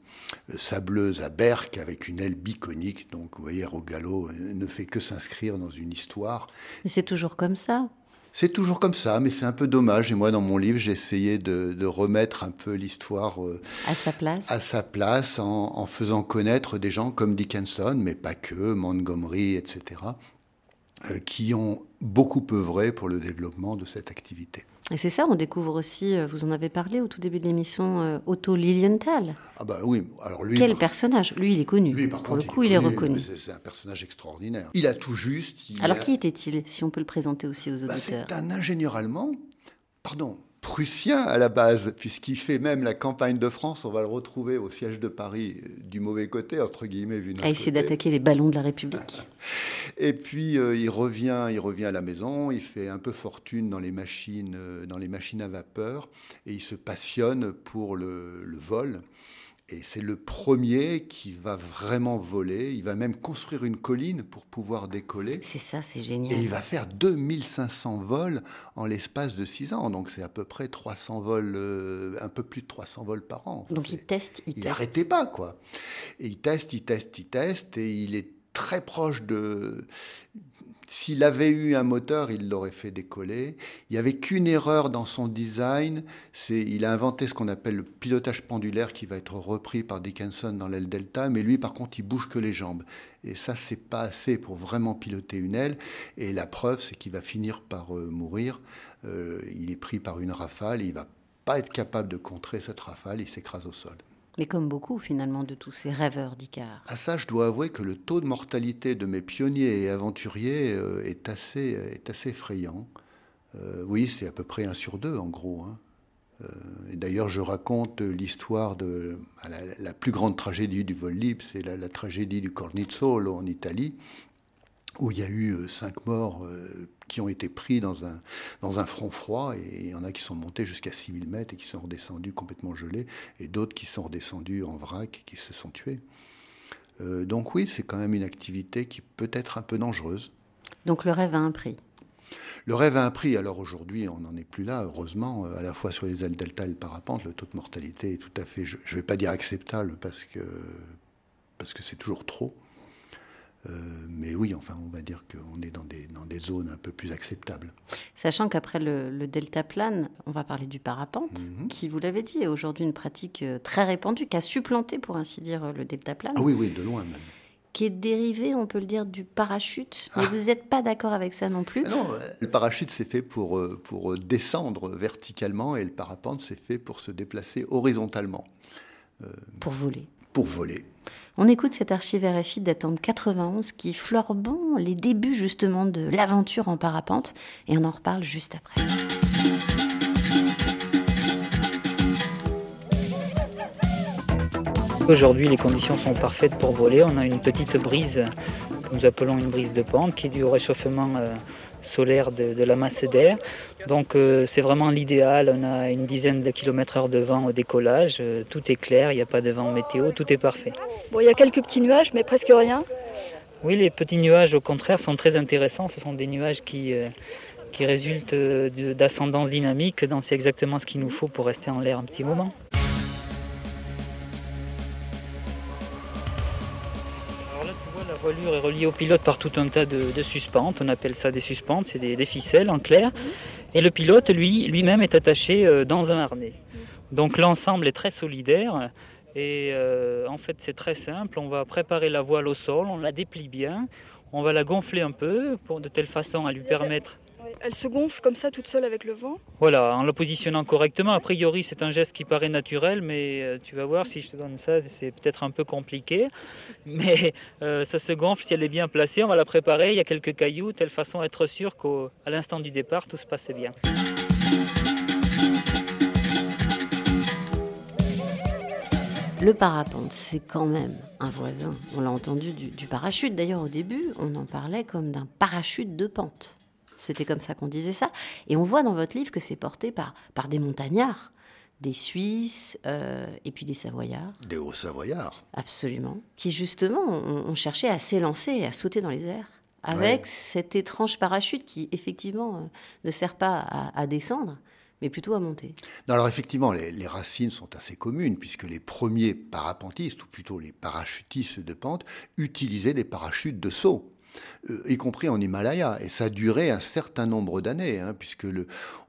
Speaker 4: sableuses à Berck avec une aile biconique. Donc, vous voyez, Rogallo ne fait que s'inscrire dans une histoire.
Speaker 2: Mais c'est toujours comme ça.
Speaker 4: C'est toujours comme ça, mais c'est un peu dommage. Et moi, dans mon livre, j'ai essayé de, remettre un peu l'histoire
Speaker 2: euh, à sa place,
Speaker 4: à sa place en, faisant connaître des gens comme Dickinson, mais pas que, Montgomery, etc., euh, qui ont beaucoup œuvré pour le développement de cette activité.
Speaker 2: Et c'est ça, on découvre aussi, euh, vous en avez parlé au tout début de l'émission, euh, Otto Lilienthal.
Speaker 4: Ah bah oui, alors lui...
Speaker 2: Quel personnage Lui, il est connu.
Speaker 4: Lui,
Speaker 2: par Pour le coup, il est, reconnu.
Speaker 4: C'est un personnage extraordinaire. Il a tout juste...
Speaker 2: alors qui était-il, si on peut le présenter aussi aux bah,
Speaker 4: auditeurs? C'est un ingénieur allemand, pardon, prussien à la base, puisqu'il fait même la campagne de France. On va le retrouver au siège de Paris euh, du mauvais côté, entre guillemets, vu
Speaker 2: À essayer d'attaquer les ballons de la République.
Speaker 4: Et puis euh, il revient, il revient à la maison. Il fait un peu fortune dans les machines, euh, dans les machines à vapeur, et il se passionne pour le, le vol. Et c'est le premier qui va vraiment voler. Il va même construire une colline pour pouvoir décoller.
Speaker 2: C'est ça, c'est génial.
Speaker 4: Et il va faire 2500 vols en l'espace de 6 ans. Donc c'est à peu près 300 vols, euh, un peu plus de 300 vols par an.
Speaker 2: Donc il teste, il,
Speaker 4: il n'arrêtait pas, quoi. Et il teste, il teste, il teste. Et il est très proche de s'il avait eu un moteur, il l'aurait fait décoller. Il n'y avait qu'une erreur dans son design, c'est il a inventé ce qu'on appelle le pilotage pendulaire qui va être repris par Dickinson dans l'aile delta, mais lui par contre il bouge que les jambes. Et ça c'est pas assez pour vraiment piloter une aile. Et la preuve c'est qu'il va finir par euh, mourir. Euh, il est pris par une rafale, il va pas être capable de contrer cette rafale, il s'écrase au sol.
Speaker 2: Mais comme beaucoup finalement de tous ces rêveurs d'Icar.
Speaker 4: À ça, je dois avouer que le taux de mortalité de mes pionniers et aventuriers euh, est, assez, est assez effrayant. Euh, oui, c'est à peu près un sur deux en gros. Hein. Euh, d'ailleurs, je raconte l'histoire de la, plus grande tragédie du vol libre, c'est la, la, tragédie du Cornizzolo en Italie, où il y a eu cinq morts qui ont été pris dans un, dans un front froid, et il y en a qui sont montés jusqu'à 6000 mètres et qui sont redescendus complètement gelés, et d'autres qui sont redescendus en vrac et qui se sont tués. Euh, donc oui, c'est quand même une activité qui peut être un peu dangereuse.
Speaker 2: Donc le rêve a un prix
Speaker 4: le rêve a un prix. Alors aujourd'hui, on n'en est plus là, heureusement, à la fois sur les ailes delta et le parapente, le taux de mortalité est tout à fait, je ne vais pas dire acceptable parce que parce que c'est toujours trop. Euh, mais oui, enfin, on va dire qu'on est dans des, dans des zones un peu plus acceptables.
Speaker 2: Sachant qu'après le, le deltaplane, on va parler du parapente, mhm. qui, vous l'avez dit, est aujourd'hui une pratique euh, très répandue, qui a supplanté, pour ainsi dire, le deltaplane.
Speaker 4: Ah oui, oui, de loin même.
Speaker 2: Qui est dérivé, on peut le dire, du parachute. Mais ah. vous n'êtes pas d'accord avec ça non plus
Speaker 4: ah Non, le parachute, c'est fait pour, euh, pour descendre verticalement et le parapente, c'est fait pour se déplacer horizontalement.
Speaker 2: pour voler.
Speaker 4: Pour voler.
Speaker 2: On écoute cette archive RFI datant de 91 qui fleure bon les débuts justement de l'aventure en parapente et on en reparle juste après.
Speaker 14: Aujourd'hui, les conditions sont parfaites pour voler. On a une petite brise, que nous appelons une brise de pente, qui est due au réchauffement euh, solaire de, la masse d'air. Donc euh, c'est vraiment l'idéal. On a une dizaine de kilomètres heure de vent au décollage. Euh, tout est clair, il n'y a pas de vent météo, tout est parfait.
Speaker 15: Bon, il y a quelques petits nuages, mais presque rien.
Speaker 14: Oui, les petits nuages, au contraire, sont très intéressants. Ce sont des nuages qui, qui résultent d'ascendance dynamique. Donc c'est exactement ce qu'il nous faut pour rester en l'air un petit moment. Voilure est reliée au pilote par tout un tas de, suspentes. On appelle ça des suspentes, c'est des, ficelles en clair. Et le pilote, lui, lui-même est attaché euh, dans un harnais. Donc l'ensemble est très solidaire. Et euh, en fait, c'est très simple. On va préparer la voile au sol, on la déplie bien, on va la gonfler un peu de telle façon à lui permettre
Speaker 15: elle se gonfle comme ça toute seule avec le vent
Speaker 14: Voilà, en la positionnant correctement. A priori, c'est un geste qui paraît naturel, mais euh, tu vas voir, si je te donne ça, c'est peut-être un peu compliqué. Mais euh, ça se gonfle si elle est bien placée. On va la préparer. Il y a quelques cailloux, de telle façon à être sûr qu'à l'instant du départ, tout se passe bien.
Speaker 2: Le parapente, c'est quand même un voisin. On l'a entendu du parachute. D'ailleurs, au début, on en parlait comme d'un parachute de pente. C'était comme ça qu'on disait ça. Et on voit dans votre livre que c'est porté par, par des montagnards, des Suisses euh, et puis des Savoyards.
Speaker 4: Des Hauts-Savoyards.
Speaker 2: Absolument. Qui justement ont, cherché à s'élancer, à sauter dans les airs. Avec cet étrange parachute qui, effectivement, euh, ne sert pas à, descendre, mais plutôt à monter.
Speaker 4: alors effectivement, les, les, racines sont assez communes, puisque les premiers parapentistes, ou plutôt les parachutistes de pente, utilisaient des parachutes de saut. Euh, y compris en Himalaya. Et ça a duré un certain nombre d'années, hein, puisque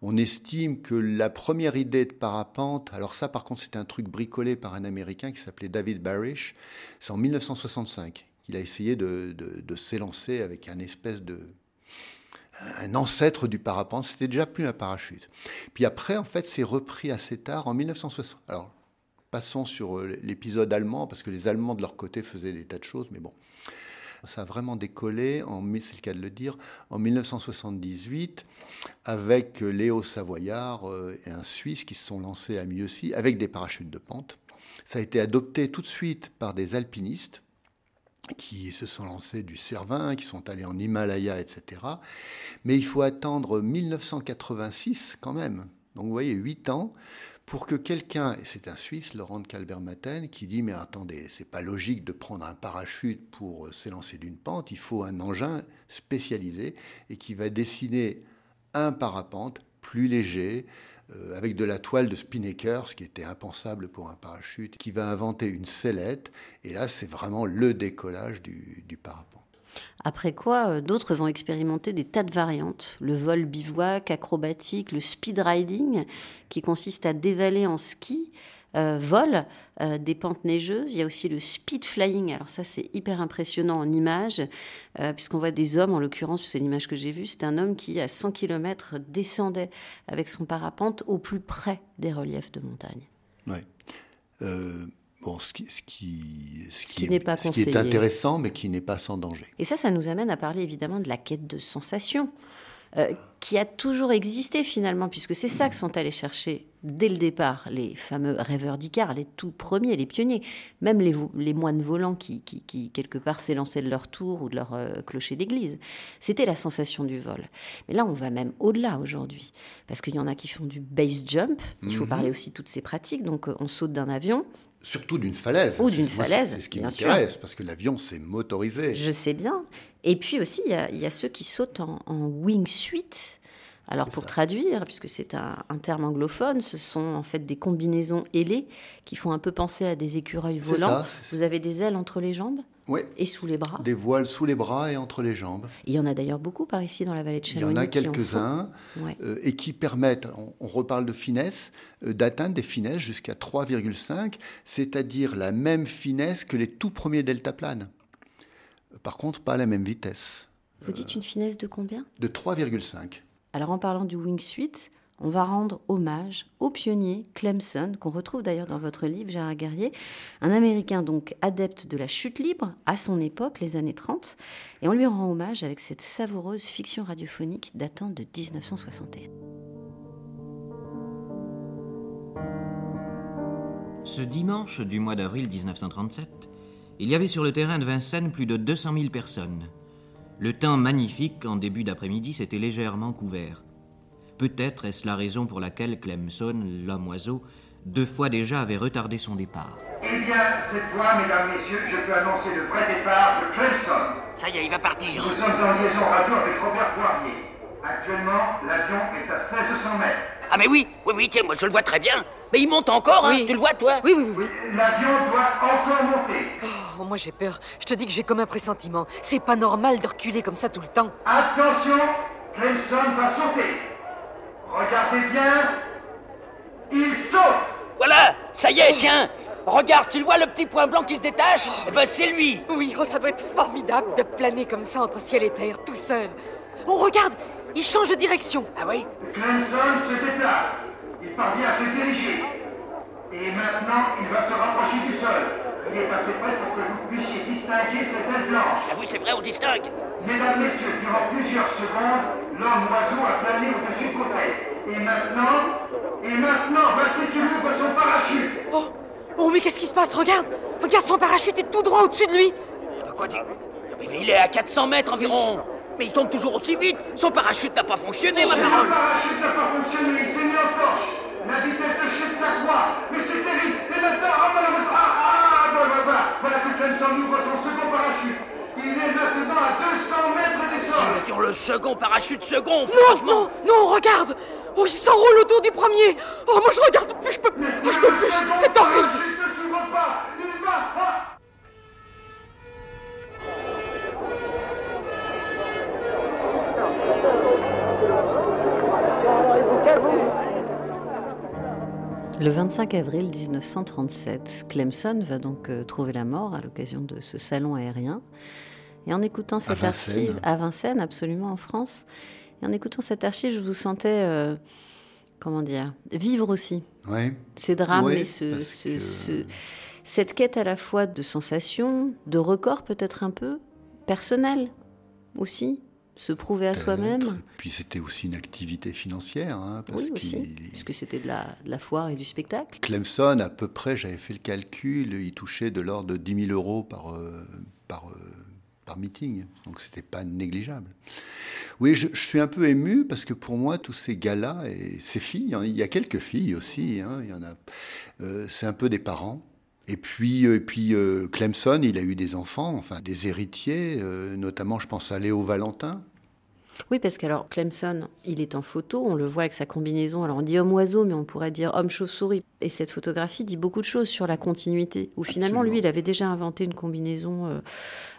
Speaker 4: on estime que la première idée de parapente, alors ça par contre c'était un truc bricolé par un Américain qui s'appelait David Barish, c'est en 1965 qu'il a essayé de, s'élancer avec un espèce de un ancêtre du parapente, c'était déjà plus un parachute. Puis après, en fait, c'est repris assez tard, en 1960. Alors, passons sur euh, l'épisode allemand, parce que les Allemands de leur côté faisaient des tas de choses, mais bon. Ça a vraiment décollé, c'est le cas de le dire, en 1978 avec Léo Savoyard euh, et un Suisse qui se sont lancés à Mieuxy avec des parachutes de pente. Ça a été adopté tout de suite par des alpinistes qui se sont lancés du Cervin, qui sont allés en Himalaya, etc. Mais il faut attendre 1986 quand même. Donc vous voyez, huit ans pour que quelqu'un, et c'est un Suisse, Laurent de qui dit mais attendez, c'est pas logique de prendre un parachute pour euh, s'élancer d'une pente, il faut un engin spécialisé et qui va dessiner un parapente plus léger, euh, avec de la toile de Spinnaker, ce qui était impensable pour un parachute, qui va inventer une sellette, et là c'est vraiment le décollage du parapente.
Speaker 2: Après quoi, euh, d'autres vont expérimenter des tas de variantes. Le vol bivouac, acrobatique, le speed riding, qui consiste à dévaler en ski, euh, vol euh, des pentes neigeuses. Il y a aussi le speed flying. Alors ça, c'est hyper impressionnant en images, puisqu'on voit des hommes, en l'occurrence, c'est l'image que j'ai vue, c'est un homme qui, à 100 km, descendait avec son parapente au plus près des reliefs de montagne.
Speaker 4: Ce qui, ce qui, n'est pas ce qui est intéressant, mais qui n'est pas sans danger.
Speaker 2: Et ça, ça nous amène à parler évidemment de la quête de sensations. Euh, qui a toujours existé finalement, puisque c'est ça que sont allés chercher dès le départ les fameux rêveurs d'Icare, les tout premiers, les pionniers, même les, les moines volants qui, qui, quelque part s'élançaient de leur tour ou de leur euh, clocher d'église. C'était la sensation du vol. Mais là, on va même au-delà aujourd'hui, parce qu'il y en a qui font du base jump. Il faut mhm. parler aussi de toutes ces pratiques. Donc, euh, on saute d'un avion,
Speaker 4: Surtout d'une falaise.
Speaker 2: Ou d'une falaise.
Speaker 4: C'est ce qui m'intéresse, parce que l'avion, c'est motorisé.
Speaker 2: Je sais bien. Et puis aussi, il y, a ceux qui sautent en, en wingsuit. Alors pour traduire, puisque c'est un, terme anglophone, ce sont en fait des combinaisons ailées qui font un peu penser à des écureuils volants. Vous avez des ailes entre les jambes?
Speaker 4: Oui.
Speaker 2: Et sous les bras
Speaker 4: Des voiles sous les bras et entre les jambes.
Speaker 2: Il y en a d'ailleurs beaucoup par ici dans la vallée de Chamonix.
Speaker 4: Il y en a quelques-uns euh, et qui permettent, on, reparle de finesse, euh, d'atteindre des finesses jusqu'à 3,5, c'est-à-dire la même finesse que les tout premiers deltaplanes. Par contre, pas à la même vitesse.
Speaker 2: Vous dites une finesse de combien?
Speaker 4: De 3,5.
Speaker 2: Alors en parlant du wingsuit, on va rendre hommage au pionnier Clemson, qu'on retrouve d'ailleurs dans votre livre, Gérard Guerrier, un Américain donc adepte de la chute libre à son époque, les années 30, et on lui rend hommage avec cette savoureuse fiction radiophonique datant de 1961.
Speaker 16: Ce dimanche du mois d'avril 1937, il y avait sur le terrain de Vincennes plus de 200 000 personnes. Le temps magnifique en début d'après-midi s'était légèrement couvert. Peut-être est-ce la raison pour laquelle Clemson, l'homme-oiseau, deux fois déjà avait retardé son départ.
Speaker 17: Eh bien, cette fois, mesdames, messieurs, je peux annoncer le vrai départ de Clemson.
Speaker 5: Ça y est, il va partir.
Speaker 17: Nous sommes en liaison radio avec Robert Poirier. Actuellement, l'avion est à 1600 mètres.
Speaker 5: Ah mais oui, oui, oui, tiens, moi je le vois très bien. Mais il monte encore, hein, tu le vois toi
Speaker 18: Oui, oui, oui. oui.
Speaker 17: L'avion doit encore monter.
Speaker 18: Oh, moi j'ai peur. Je te dis que j'ai comme un pressentiment. C'est pas normal de reculer comme ça tout le temps.
Speaker 17: Attention, Clemson va sauter. Regardez bien. Il saute.
Speaker 5: Voilà, ça y est, tiens. Regarde, tu le vois le petit point blanc qui se détache? Eh ben c'est lui.
Speaker 18: Oui, oh, ça doit être formidable de planer comme ça entre ciel et terre, tout seul. Oh, regarde, il change de direction.
Speaker 5: Ah oui?
Speaker 17: Clemson se déplace. Il parvient à se diriger. Et maintenant, il va se rapprocher du sol. Il est assez près pour que vous puissiez distinguer ses ailes blanches.
Speaker 5: Ah oui, c'est vrai, on distingue.
Speaker 17: Mesdames, messieurs, durant plusieurs secondes, l'homme oiseau a plané au-dessus de vos têtes. Et maintenant, et maintenant, voici qu'il ouvre son parachute.
Speaker 18: Oh, oh, mais qu'est-ce qui se passe? Regarde, regarde, son parachute est tout droit au-dessus de lui.
Speaker 5: De quoi dire Mais il est à 400 mètres environ. Mais il tombe toujours aussi vite. Son parachute n'a pas fonctionné, ma parole.
Speaker 17: Son parachute n'a pas fonctionné. Il s'est mis en torche. La vitesse de chute s'accroît. Mais c'est terrible. Et maintenant, oh, malheureusement, ah, ah, voilà, voilà, voilà que Clemson ouvre son second parachute. Il est maintenant à 200 mètres du sol.
Speaker 5: Mais dire le second parachute second,
Speaker 18: Non,
Speaker 5: franchement.
Speaker 18: non, non, regarde. Oh, il s'enroule autour du premier. Oh, moi je regarde plus, je peux, oh, je peux plus. C'est horrible.
Speaker 17: Le parachute ne s'ouvre pas. Il va.
Speaker 2: Le 25 avril 1937, Clemson va donc euh, trouver la mort à l'occasion de ce salon aérien. Et en écoutant cette archive, à Vincennes, absolument en France, et en écoutant cette archive, je vous sentais, euh, comment dire, vivre aussi
Speaker 4: Ouais.
Speaker 2: ces drames
Speaker 4: Ouais,
Speaker 2: et ce, ce-
Speaker 4: que-
Speaker 2: ce- cette quête à la fois de sensations, de records peut-être un peu, personnel aussi, se prouver à soi-même.
Speaker 4: Puis c'était aussi une activité financière, hein, parce
Speaker 2: Oui, aussi,
Speaker 4: qu'il
Speaker 2: puisque c'était de la, de la foire et du spectacle.
Speaker 4: Clemson, à peu près, j'avais fait le calcul, il touchait de l'ordre de 10 000 euros par, euh, par, euh, par meeting. Donc, c'était pas négligeable. Oui, je, je suis un peu ému parce que pour moi, tous ces gars-là et ces filles, hein, il y a quelques filles aussi, hein, il y en a, euh, c'est un peu des parents. Et puis, euh, et puis euh, Clemson, il a eu des enfants, enfin des héritiers, euh, notamment, je pense à Léo Valentin.
Speaker 2: Oui, parce qu'alors Clemson, il est en photo, on le voit avec sa combinaison. Alors on dit homme-oiseau, mais on pourrait dire homme-chauve-souris. Et cette photographie dit beaucoup de choses sur la continuité. Où finalement, lui, il avait déjà inventé une combinaison, euh,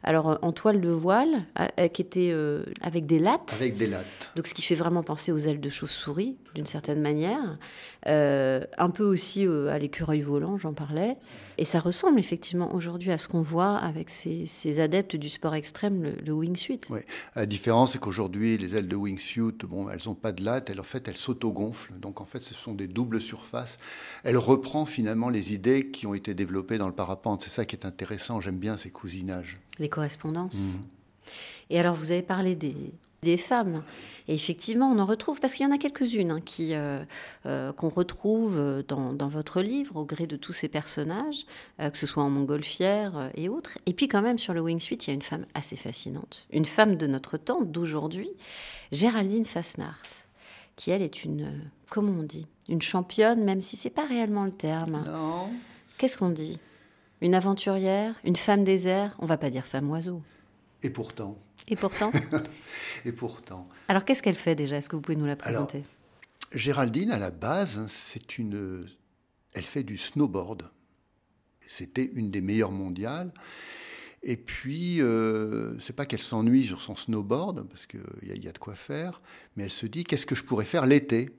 Speaker 2: alors euh, en toile de voile, euh, qui était euh, avec des lattes.
Speaker 4: Avec des lattes.
Speaker 2: Donc, ce qui fait vraiment penser aux ailes de chauve-souris, d'une certaine manière. Euh, un peu aussi euh, à l'écureuil volant, j'en parlais. Et ça ressemble effectivement aujourd'hui à ce qu'on voit avec ces, ces adeptes du sport extrême, le, le wingsuit.
Speaker 4: Oui. La différence, c'est qu'aujourd'hui, les ailes de wingsuit, bon, elles n'ont pas de latte, elles, en fait, elles s'autogonflent. Donc, en fait, ce sont des doubles surfaces. Elle reprend finalement les idées qui ont été développées dans le parapente. C'est ça qui est intéressant. J'aime bien ces cousinages.
Speaker 2: Les correspondances.
Speaker 4: Mhm.
Speaker 2: Et alors, vous avez parlé des, des femmes. Et effectivement, on en retrouve, parce qu'il y en a quelques-unes hein, qui, euh, euh, qu'on retrouve dans, dans votre livre, au gré de tous ces personnages, euh, que ce soit en montgolfière euh, et autres. Et puis quand même, sur le wingsuit, il y a une femme assez fascinante. Une femme de notre temps, d'aujourd'hui, Géraldine Fasnart, qui, elle, est une, euh, comment on dit, une championne, même si c'est pas réellement le terme.
Speaker 4: Non.
Speaker 2: Qu'est-ce qu'on dit? Une aventurière Une femme des airs On va pas dire femme oiseau.
Speaker 4: Et pourtant.
Speaker 2: Et pourtant
Speaker 4: Et pourtant.
Speaker 2: Alors, qu'est-ce qu'elle fait déjà? Est-ce que vous pouvez nous la présenter?
Speaker 4: Géraldine, à la base, c'est une. Elle fait du snowboard. C'était une des meilleures mondiales. Et puis, euh, c'est pas qu'elle s'ennuie sur son snowboard, parce qu'il y, y a de quoi faire, mais elle se dit qu'est-ce que je pourrais faire l'été?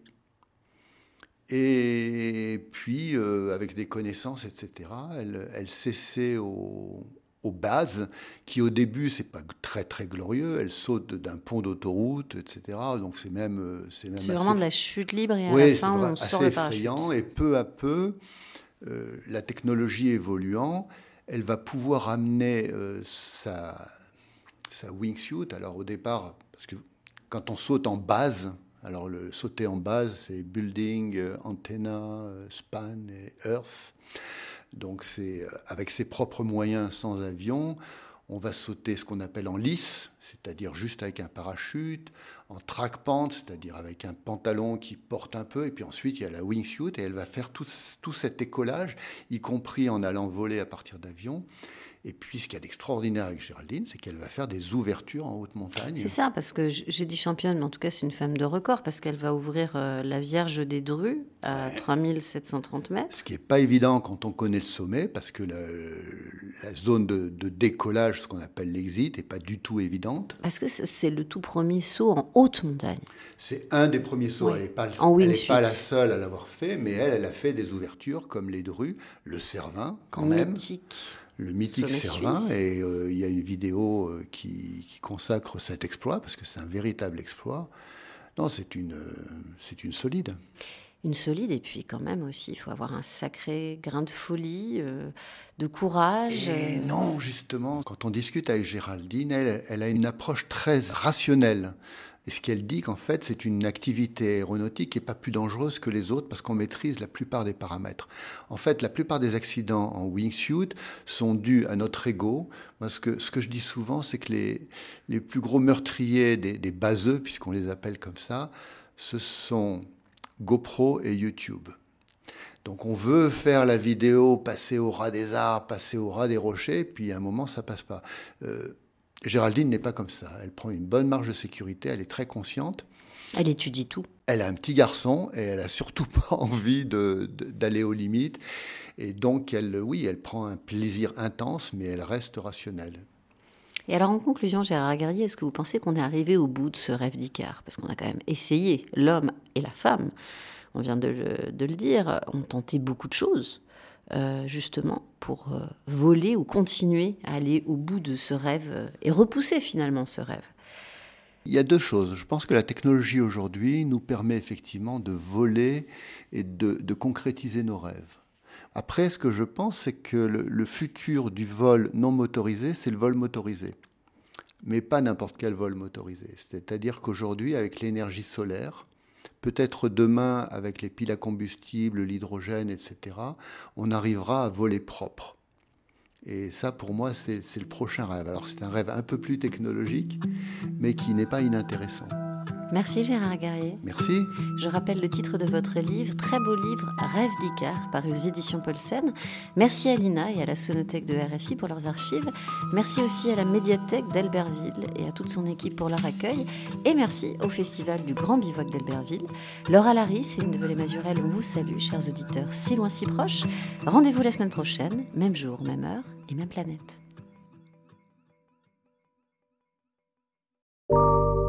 Speaker 4: Et puis, euh, avec des connaissances, etc., elle, elle s'essaie au, aux bases, qui au début, c'est pas très très glorieux. Elle saute d'un pont d'autoroute, etc. Donc c'est même. euh, C'est même
Speaker 2: C'est
Speaker 4: assez-
Speaker 2: vraiment de la chute libre et à
Speaker 4: Oui,
Speaker 2: la fin, on
Speaker 4: assez
Speaker 2: sort le
Speaker 4: effrayant. Et peu à peu, euh, la technologie évoluant, elle va pouvoir amener euh, sa, sa wingsuit. Alors au départ, parce que quand on saute en base, alors le sauter en base, c'est building, euh, antenna, euh, span et earth. Donc c'est euh, avec ses propres moyens sans avion. On va sauter ce qu'on appelle en lice, c'est-à-dire juste avec un parachute, en track pant, c'est-à-dire avec un pantalon qui porte un peu, et puis ensuite il y a la wingsuit, et elle va faire tout, tout cet écolage, y compris en allant voler à partir d'avion. Et puis ce qu'il y a d'extraordinaire avec Géraldine, c'est qu'elle va faire des ouvertures en haute montagne.
Speaker 2: C'est ça, parce que j'ai dit championne, mais en tout cas, c'est une femme de record, parce qu'elle va ouvrir euh, la Vierge des Drus à 3730 mètres.
Speaker 4: Ce qui n'est pas évident quand on connaît le sommet, parce que la, la zone de, de décollage, ce qu'on appelle l'exit, n'est pas du tout évidente.
Speaker 2: Parce que c'est- le tout premier saut en haute montagne.
Speaker 4: C'est un des premiers sauts.
Speaker 2: Oui,
Speaker 4: Elle n'est pas,
Speaker 2: en
Speaker 4: elle est
Speaker 2: wingsuit.
Speaker 4: pas la seule à l'avoir fait, mais elle, elle a fait des ouvertures comme les Drus, le Cervin, quand même. Le mythique
Speaker 2: suisse.
Speaker 4: Et euh, il y a une vidéo euh, qui, qui consacre cet exploit, parce que c'est un véritable exploit. Non, c'est une, euh, c'est une solide.
Speaker 2: Une solide, et puis quand même aussi, il faut avoir un sacré grain de folie, euh, de courage.
Speaker 4: Et non, justement, quand on discute avec Géraldine, elle, elle a une approche très rationnelle. Et ce qu'elle dit qu'en fait, c'est une activité aéronautique qui n'est pas plus dangereuse que les autres parce qu'on maîtrise la plupart des paramètres. En fait, la plupart des accidents en wingsuit sont dus à notre ego. Parce que ce que je dis souvent, c'est que les, les plus gros meurtriers des, des baseux, puisqu'on les appelle comme ça, ce sont GoPro et YouTube. Donc on veut faire la vidéo, passer au ras des arbres, passer au ras des rochers, puis à un moment ça passe pas. Euh, Géraldine n'est pas comme ça. Elle prend une bonne marge de sécurité, elle est très consciente.
Speaker 2: Elle étudie tout.
Speaker 4: Elle a un petit garçon et elle a surtout pas envie d'aller aux limites. Et donc elle, oui, elle prend un plaisir intense, mais elle reste rationnelle.
Speaker 2: Et alors, en conclusion, Gérard Guerrier, est-ce que vous pensez qu'on est arrivé au bout de ce rêve d'Icare? Parce qu'on a quand même essayé, l'homme et la femme, on vient de le, de le dire, ont tenté beaucoup de choses, euh, justement, pour euh, voler ou continuer à aller au bout de ce rêve euh, et repousser finalement ce rêve.
Speaker 4: Il y a deux choses. Je pense que la technologie aujourd'hui nous permet effectivement de voler et de, concrétiser nos rêves. Après, ce que je pense, c'est que le futur du vol non motorisé, c'est le vol motorisé. Mais pas n'importe quel vol motorisé. C'est-à-dire qu'aujourd'hui, avec l'énergie solaire, peut-être demain avec les piles à combustible, l'hydrogène, etc., on arrivera à voler propre. Et ça, pour moi, c'est le prochain rêve. Alors, c'est un rêve un peu plus technologique, mais qui n'est pas inintéressant.
Speaker 2: Merci Gérard Guerrier.
Speaker 4: Merci.
Speaker 2: Je rappelle le titre de votre livre, très beau livre, Rêve d'Icare, paru aux éditions Paulsen. Merci à l'INA et à la Sonothèque de RFI pour leurs archives. Merci aussi à la médiathèque d'Albertville et à toute son équipe pour leur accueil. Et merci au Festival du Grand Bivouac d'Albertville. Laura Larry, Céline Develay-Mazurel, on vous salue, chers auditeurs, si loin, si proches. Rendez-vous la semaine prochaine, même jour, même heure et même planète.